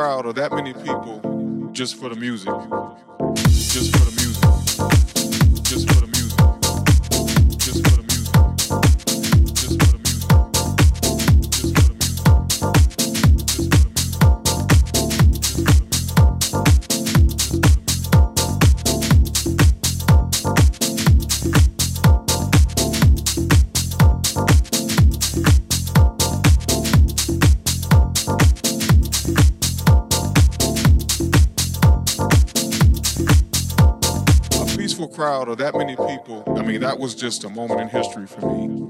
crowd or that many people just for the music. crowd or that many people, I mean, that was just a moment in history for me.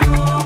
you.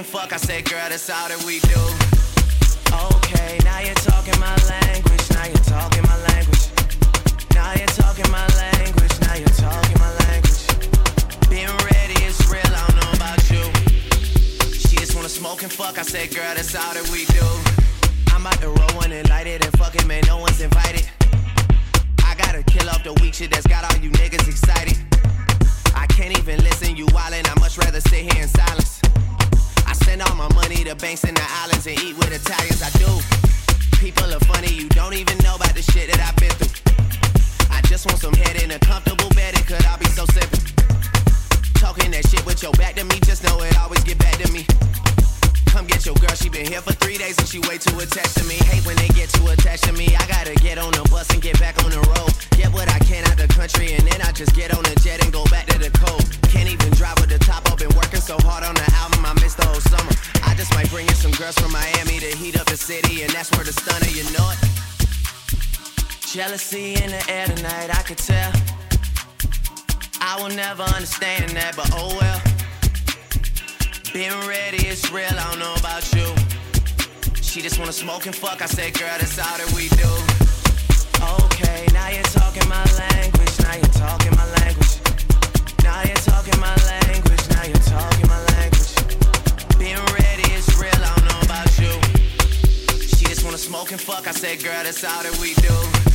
And fuck, I said, girl, that's all that we do. Okay, now you're talking my language, now you're talking my language. Now you're talking my language, now you're talking my language. Been ready, it's real, I don't know about you. She just wanna smoke and fuck, I said, girl, that's all that we do. I'm about to roll one and light it and fuck it, man, no one's invited. I gotta kill off the weak shit that's got all you niggas excited. I can't even listen, you wildin', I much rather sit here in silence. Send all my money to banks in the islands and eat with Italians, I do. People are funny, you don't even know about the shit that I've been through. I just want some head in a comfortable bed, it could all be so simple. Talking that shit with your back to me, just know it always get back to me. Come get your girl, she been here for three days and she way too attached to me. Hate when they get too attached to me. I gotta get on the bus and get back on the road. Get what I can out the country and then I just get on the jet and go back to the coast. Can't even drive with the top up. Been working so hard on the album, I missed the whole summer. I just might bring in some girls from Miami to heat up the city and that's where the stunner, you know it. Jealousy in the air tonight, I could tell. I will never understand that, but oh well. Been ready, it's real, I don't know about you. She just wanna smoke and fuck, I said, girl, that's all that we do. Okay, now you're talking my language, now you're talking my language. Now you're talking my language, now you're talking my language. Ready, real, I don't know about you. She just wanna smoke and fuck, I said, girl, that's all that we do.